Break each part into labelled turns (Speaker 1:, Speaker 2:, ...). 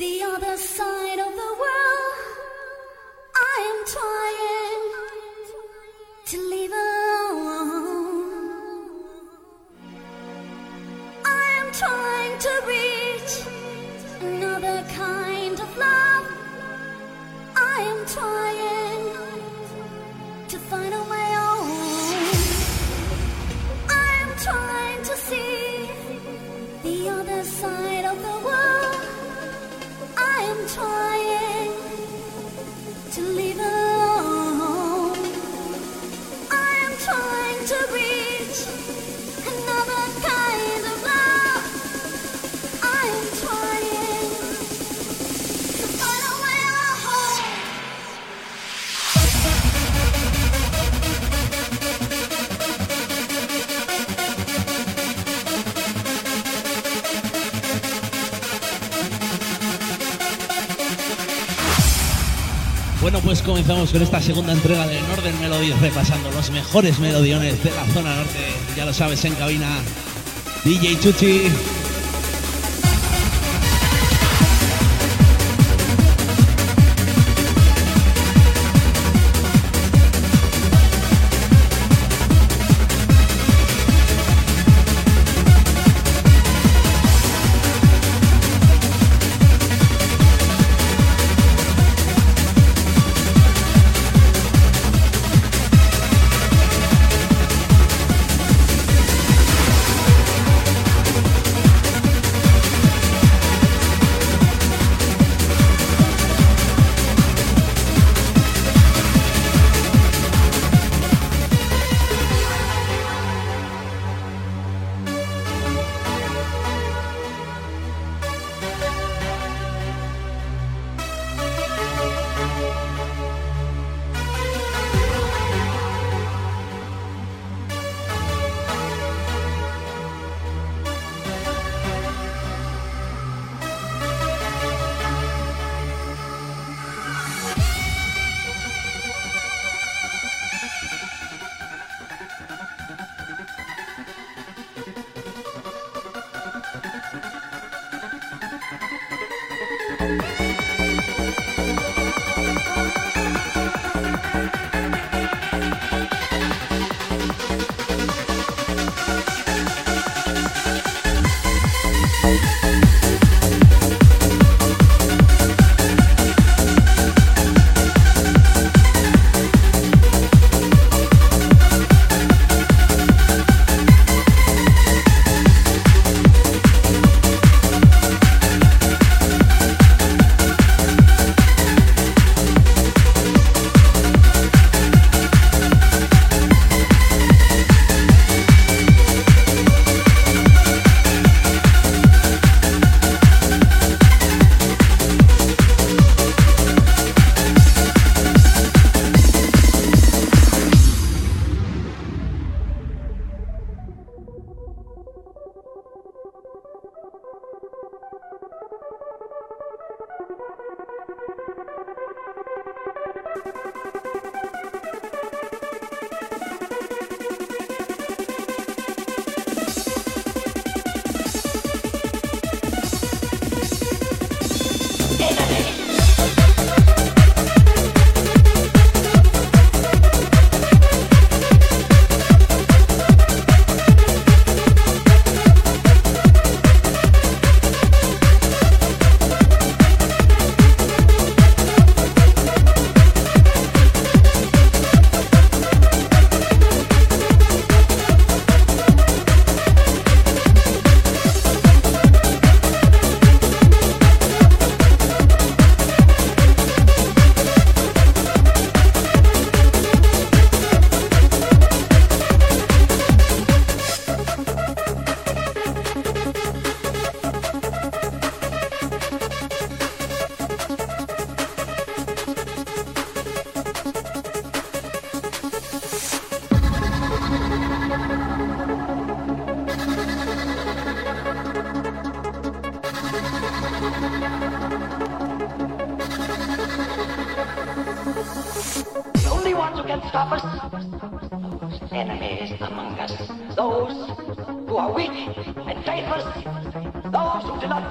Speaker 1: the other side of the world. Comenzamos con esta segunda entrega de Northern Melody, repasando los mejores melodiones de la zona norte. Ya lo sabes, en cabina, DJ Chuchi.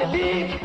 Speaker 2: Habib.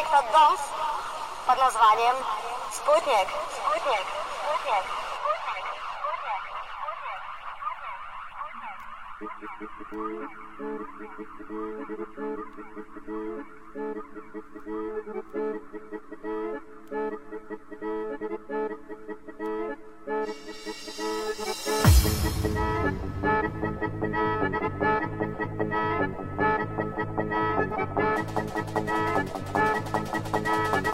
Speaker 2: проекта «Донс» под названием «Спутник». Спутник. Спутник. Thank you.
Speaker 3: Thank you.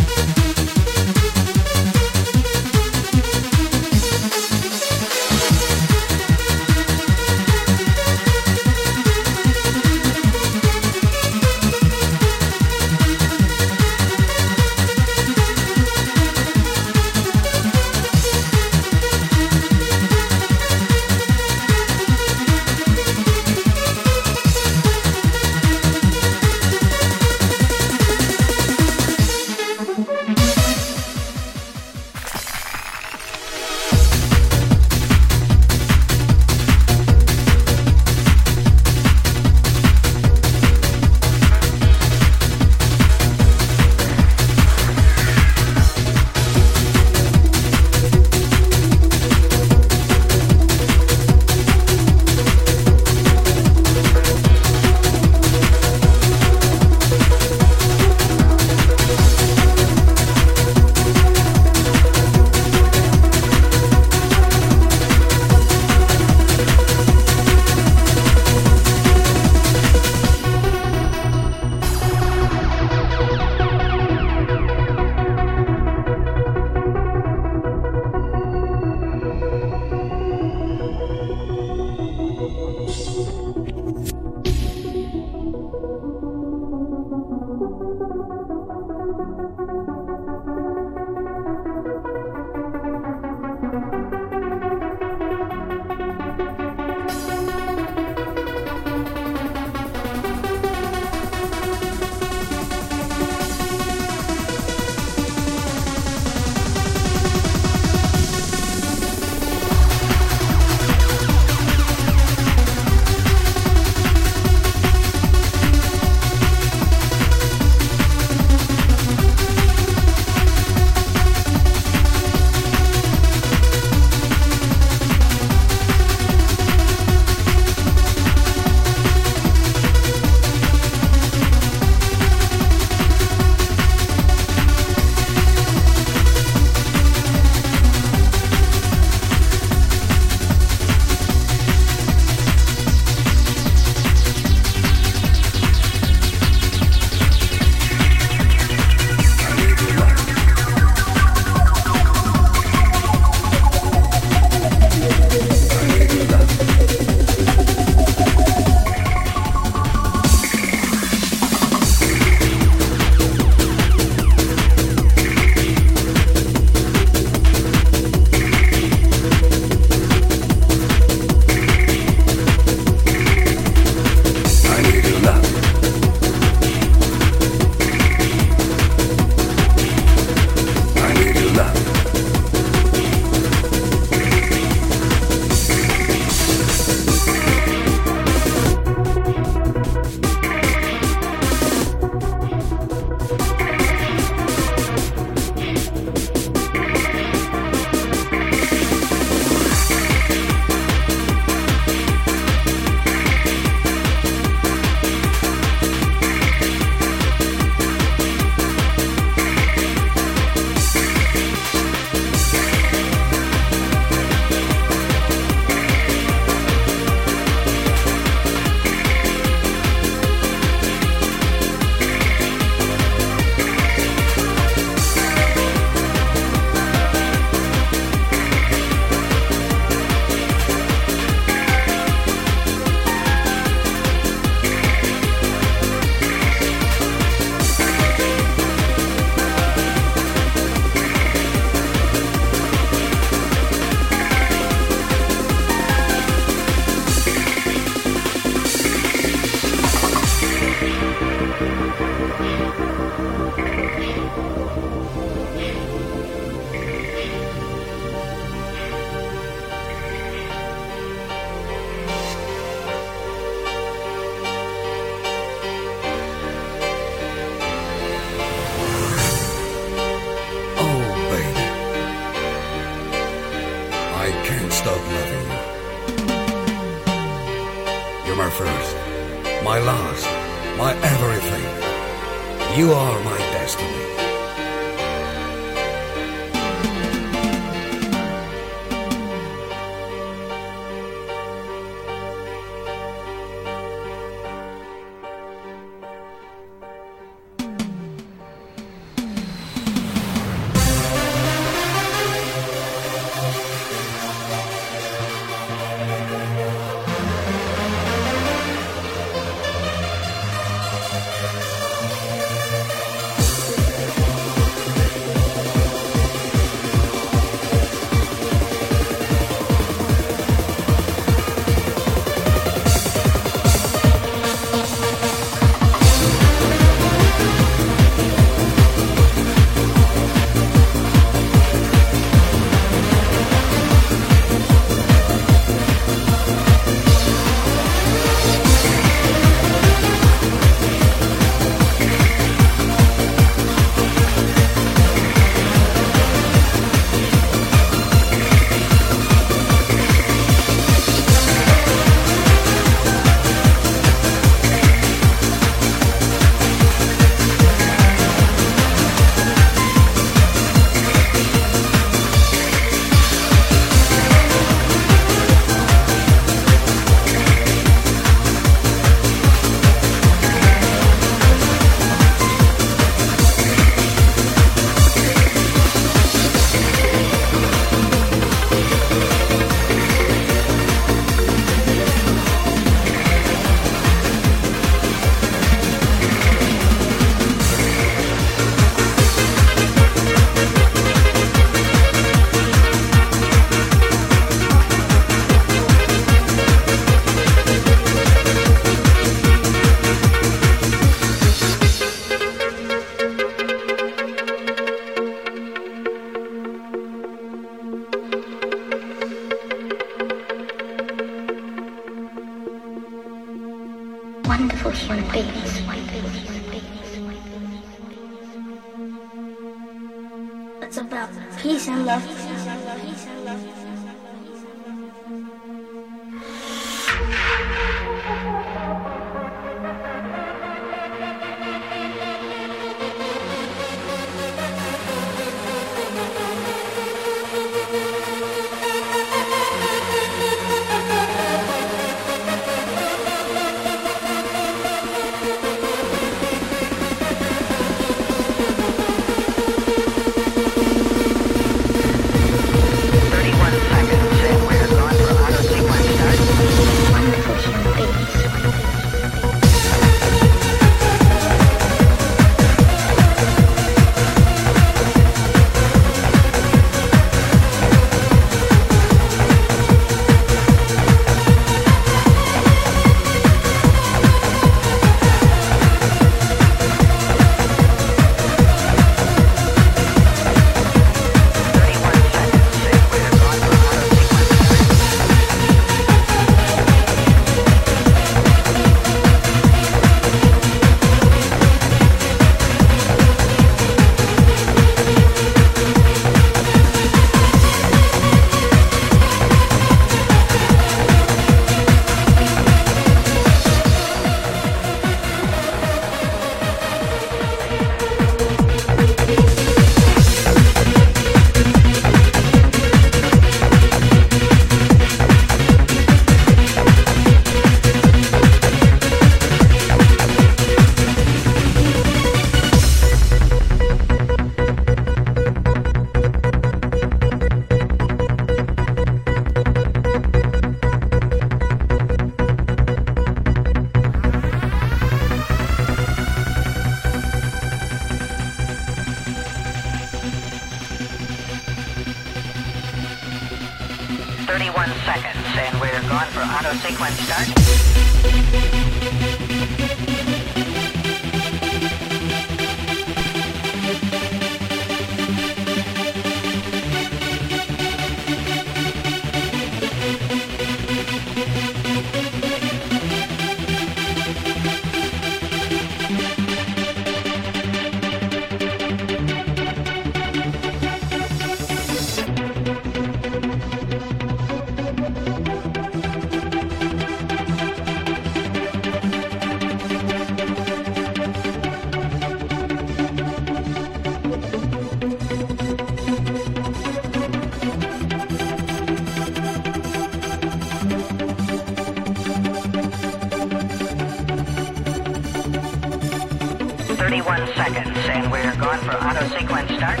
Speaker 4: 31 seconds, and we're gone for auto sequence start.